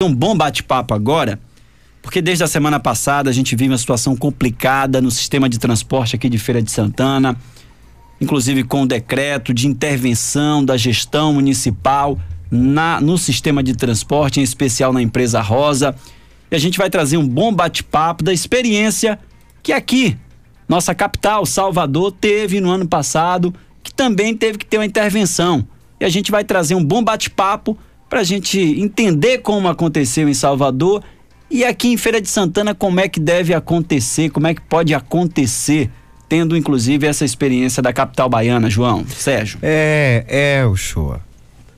um bom bate-papo agora, porque desde a semana passada a gente vive uma situação complicada no sistema de transporte aqui de Feira de Santana, inclusive com o decreto de intervenção da gestão municipal na, no sistema de transporte, em especial na empresa Rosa. E a gente vai trazer um bom bate-papo da experiência que aqui, nossa capital, Salvador, teve no ano passado, que também teve que ter uma intervenção. E a gente vai trazer um bom bate-papo para a gente entender como aconteceu em Salvador e aqui em Feira de Santana como é que deve acontecer, como é que pode acontecer, tendo inclusive essa experiência da capital baiana, João, Sérgio. É, é o show.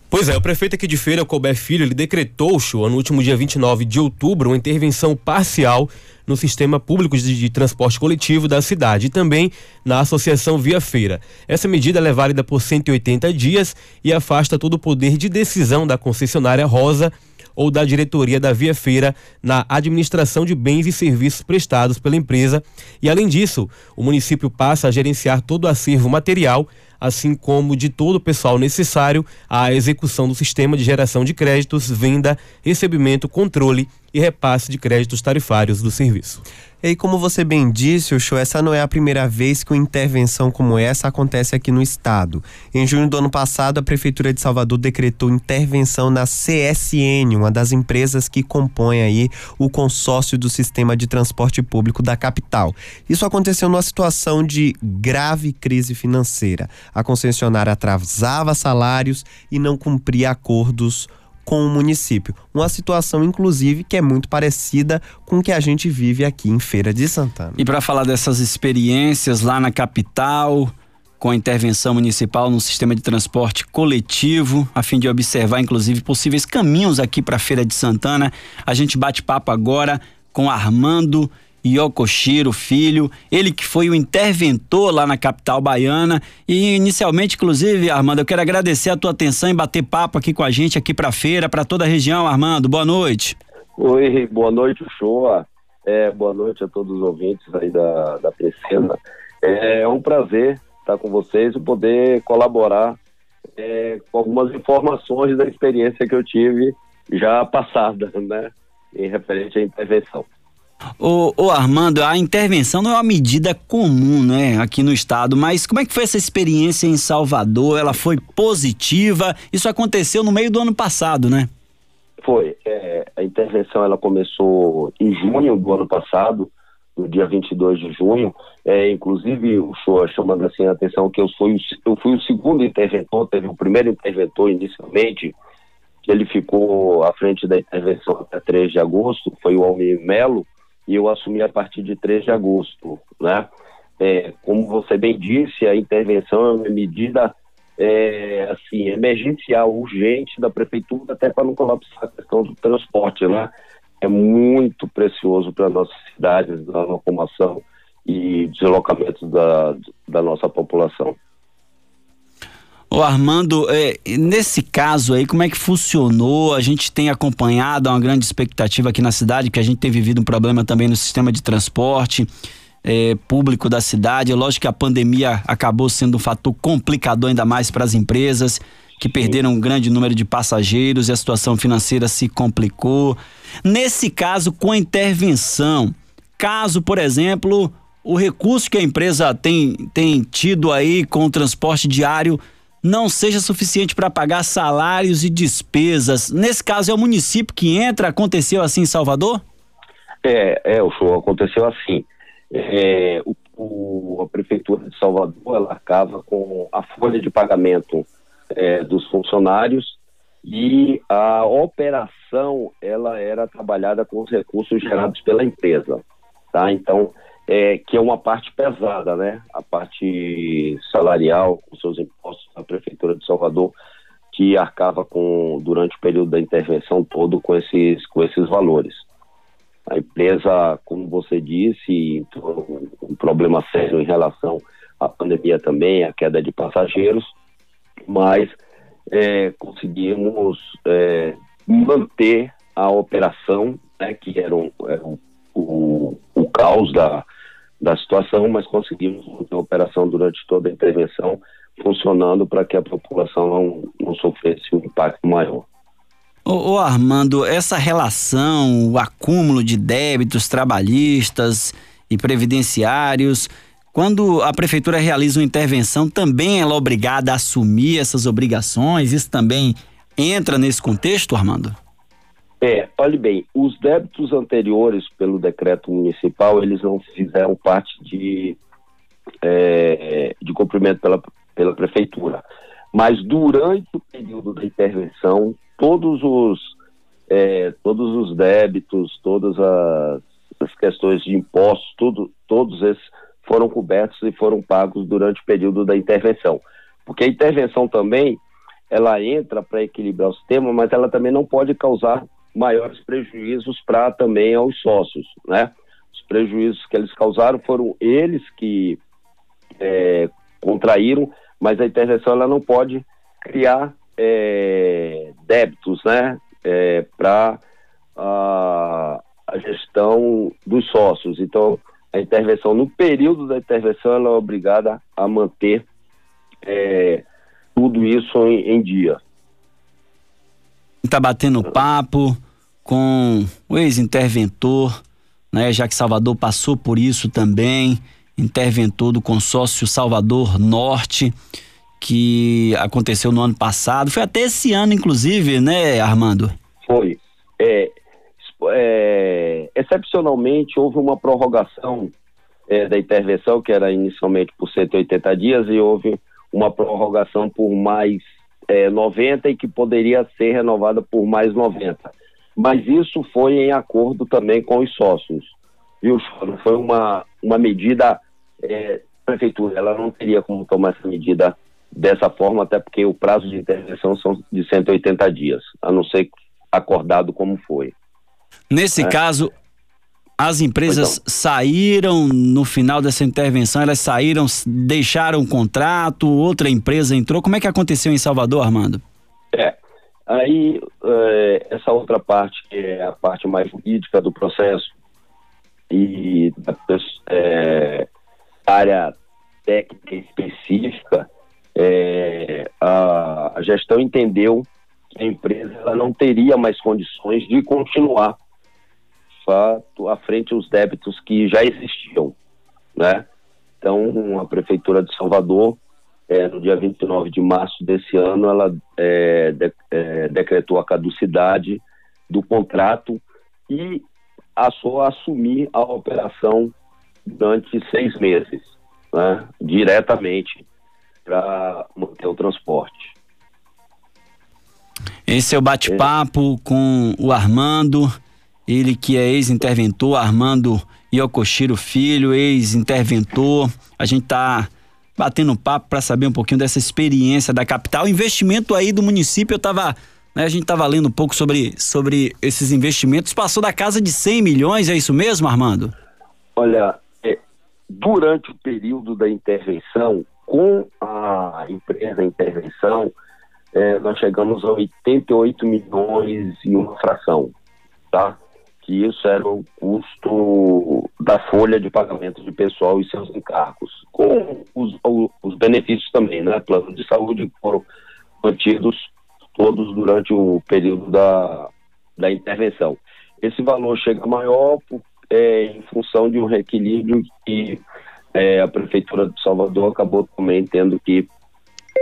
Pois é, o prefeito aqui de Feira, Colbert Filho, ele decretou, show, no último dia 29 de outubro, uma intervenção parcial no sistema público de, de, transporte coletivo da cidade e também na Associação Via Feira. Essa medida é válida por 180 dias e afasta todo o poder de decisão da concessionária Rosa ou da diretoria da Via Feira na administração de bens e serviços prestados pela empresa. E além disso, o município passa a gerenciar todo o acervo material, assim como de todo o pessoal necessário à execução do sistema de geração de créditos, venda, recebimento, controle e repasse de créditos tarifários do serviço. E como você bem disse, o show, essa não é a primeira vez que uma intervenção como essa acontece aqui no estado. Em junho do ano passado, a Prefeitura de Salvador decretou intervenção na CSN, uma das empresas que compõem aí o consórcio do sistema de transporte público da capital. Isso aconteceu numa situação de grave crise financeira. A concessionária atrasava salários e não cumpria acordos com o município. Uma situação, inclusive, que é muito parecida com o que a gente vive aqui em Feira de Santana. E para falar dessas experiências lá na capital, com a intervenção municipal no sistema de transporte coletivo, a fim de observar, inclusive, possíveis caminhos aqui para Feira de Santana, a gente bate papo agora com Armando Yokoshiro Filho, ele que foi o interventor lá na capital baiana e inicialmente, inclusive, Armando, eu quero agradecer a tua atenção em bater papo aqui com a gente aqui para feira, para toda a região, Armando. Boa noite. Oi, boa noite, Shoa. É, boa noite a todos os ouvintes aí da, da Precena. É um prazer estar com vocês e poder colaborar é, com algumas informações da experiência que eu tive já passada, né, em referente à intervenção. Ô, ô, Armando, a intervenção não é uma medida comum, né, aqui no estado, mas como é que foi essa experiência em Salvador? Ela foi positiva? Isso aconteceu no meio do ano passado, né? Foi. É, a intervenção ela começou em junho do ano passado, no dia 22 de junho. É, inclusive, o senhor chamando assim a atenção que eu fui, eu fui o segundo interventor, teve o primeiro interventor inicialmente, que ele ficou à frente da intervenção até 3 de agosto, foi o Almir Melo, e eu assumi a partir de 3 de agosto, né? É, como você bem disse, a intervenção é uma medida é, assim, emergencial, urgente da prefeitura, até para não colapsar a questão do transporte, né? É muito precioso para nossas cidades, a locomoção e deslocamentos da, da nossa população. Ô Armando, é, nesse caso aí, como é que funcionou? A gente tem acompanhado uma grande expectativa aqui na cidade, que a gente tem vivido um problema também no sistema de transporte é, público da cidade. É lógico que a pandemia acabou sendo um fator complicador ainda mais para as empresas, que perderam um grande número de passageiros e a situação financeira se complicou. Nesse caso, com a intervenção, caso, por exemplo, o recurso que a empresa tem, tem tido aí com o transporte diário não seja suficiente para pagar salários e despesas. Nesse caso, é o município que entra? Aconteceu assim em Salvador? É, é o show aconteceu assim. É, o, o, a prefeitura de Salvador ela arcava com a folha de pagamento é, dos funcionários e a operação ela era trabalhada com os recursos gerados pela empresa, tá? Então é, que é uma parte pesada, né? A parte salarial, com seus impostos, a Prefeitura de Salvador, que arcava com, durante o período da intervenção todo com esses, com esses valores. A empresa, como você disse, entrou um problema sério em relação à pandemia também, a queda de passageiros, mas é, conseguimos é, manter a operação, né, que era, um, era um, o, o caos da, da situação, mas conseguimos manter a operação durante toda a intervenção funcionando para que a população não, não sofresse um impacto maior. Ô, ô, Armando, essa relação, o acúmulo de débitos trabalhistas e previdenciários, quando a prefeitura realiza uma intervenção, também ela é obrigada a assumir essas obrigações? Isso também entra nesse contexto, Armando? É, olhe bem, os débitos anteriores pelo decreto municipal, eles não fizeram parte de, é, de cumprimento pela, pela prefeitura. Mas durante o período da intervenção, todos os, é, todos os débitos, todas as, as questões de impostos, tudo, todos esses foram cobertos e foram pagos durante o período da intervenção. Porque a intervenção também, ela entra para equilibrar o sistema, mas ela também não pode causar maiores prejuízos para também aos sócios, né? Os prejuízos que eles causaram foram eles que é, contraíram, mas a intervenção ela não pode criar é, débitos, né? É, para a, a gestão dos sócios. Então, a intervenção, no período da intervenção, ela é obrigada a manter é, tudo isso em, em dia. Está batendo papo com o ex-interventor, né, já que Salvador passou por isso também, interventor do consórcio Salvador Norte, que aconteceu no ano passado. Foi até esse ano, inclusive, né, Armando? Foi. É, é, excepcionalmente, houve uma prorrogação é, da intervenção, que era inicialmente por 180 dias, e houve uma prorrogação por mais é, 90 e que poderia ser renovada por mais 90. Mas isso foi em acordo também com os sócios, viu, Não foi uma, uma medida, é, prefeitura, ela não teria como tomar essa medida dessa forma, até porque o prazo de intervenção são de 180 dias, a não ser acordado como foi. Nesse é. caso, as empresas então. saíram no final dessa intervenção, elas saíram, deixaram o contrato, outra empresa entrou. Como é que aconteceu em Salvador, Armando? É, aí é, essa outra parte, que é a parte mais jurídica do processo e da é, área técnica específica, é, a, a gestão entendeu que a empresa ela não teria mais condições de continuar fato à frente os débitos que já existiam, né? Então, a Prefeitura de Salvador, é, no dia 29 de março desse ano, ela é, de, é, decretou a caducidade do contrato e passou a assumir a operação durante seis meses, né? diretamente para manter o transporte. Esse é o bate-papo com o Armando ele que é ex-interventor, Armando Yokoshiro Filho, ex-interventor. A gente tá batendo papo para saber um pouquinho dessa experiência da capital. O investimento aí do município, eu tava, né, a gente tava lendo um pouco sobre, sobre esses investimentos, passou da casa de 100 milhões, é isso mesmo, Armando? Olha, é, durante o período da intervenção, com a empresa intervenção, é, nós chegamos a 88 milhões e uma fração, tá? Que isso era o custo da folha de pagamento de pessoal e seus encargos, com os, os benefícios também, né? Plano de saúde que foram mantidos todos durante o período da, da intervenção. Esse valor chega maior por, é, em função de um reequilíbrio que é, a Prefeitura de Salvador acabou também tendo que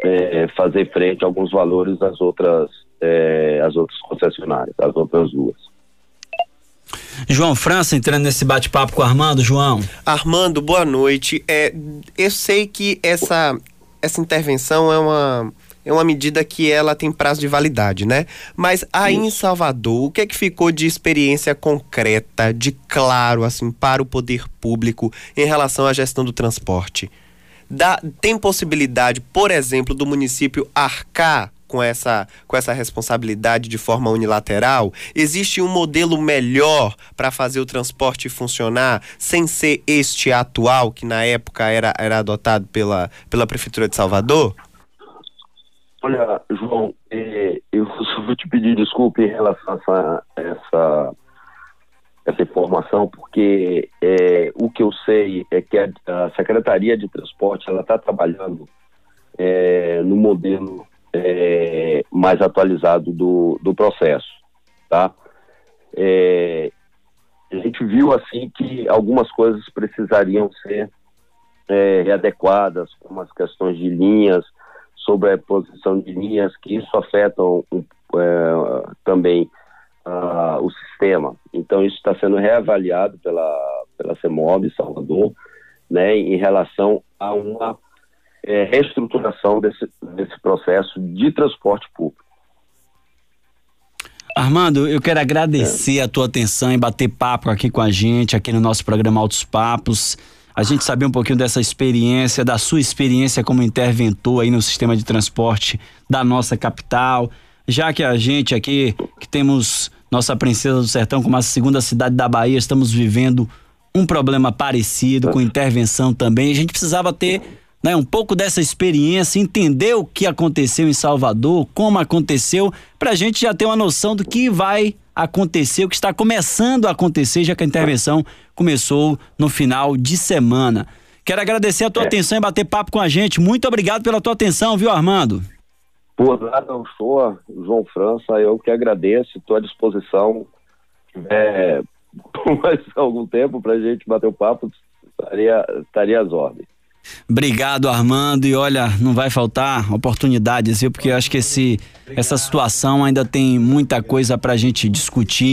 é, fazer frente a alguns valores das outras, é, as outras concessionárias, as outras ruas. João França entrando nesse bate-papo com o Armando. João. Armando, boa noite. É, eu sei que essa, essa intervenção é uma, é uma medida que ela tem prazo de validade, né? Mas aí em Salvador, o que é que ficou de experiência concreta, de claro, assim, para o poder público em relação à gestão do transporte? Dá, tem possibilidade, por exemplo, do município arcar com essa, com essa responsabilidade de forma unilateral? Existe um modelo melhor para fazer o transporte funcionar sem ser este atual, que na época era, era adotado pela, pela Prefeitura de Salvador? Olha, João, é, eu vou te pedir desculpa em relação a essa, essa, essa informação, porque é, o que eu sei é que a, Secretaria de Transporte ela está trabalhando é, no modelo é, mais atualizado do, do processo, tá? É, a gente viu assim que algumas coisas precisariam ser é, readequadas, como as questões de linhas, sobre a posição de linhas, que isso afeta é, também uh, o sistema. Então, isso está sendo reavaliado pela, pela CEMOB Salvador, né, em relação a uma é, reestruturação desse, desse processo de transporte público. Armando, eu quero agradecer é. a tua atenção em bater papo aqui com a gente, aqui no nosso programa Altos Papos. A gente saber um pouquinho dessa experiência, da sua experiência como interventor aí no sistema de transporte da nossa capital. Já que a gente aqui, que temos nossa Princesa do Sertão como a segunda cidade da Bahia, estamos vivendo um problema parecido, com intervenção também. A gente precisava ter né, um pouco dessa experiência, entender o que aconteceu em Salvador, como aconteceu, para a gente já ter uma noção do que vai acontecer, o que está começando a acontecer, já que a intervenção começou no final de semana. Quero agradecer a tua é. atenção e bater papo com a gente. Muito obrigado pela tua atenção, viu, Armando? Por nada, eu sou João França, eu que agradeço, estou à disposição. É, por mais algum tempo para a gente bater o papo, estaria, estaria às ordens. Obrigado, Armando. E olha, não vai faltar oportunidades, viu? Porque eu acho que esse, essa situação ainda tem muita coisa para a gente discutir.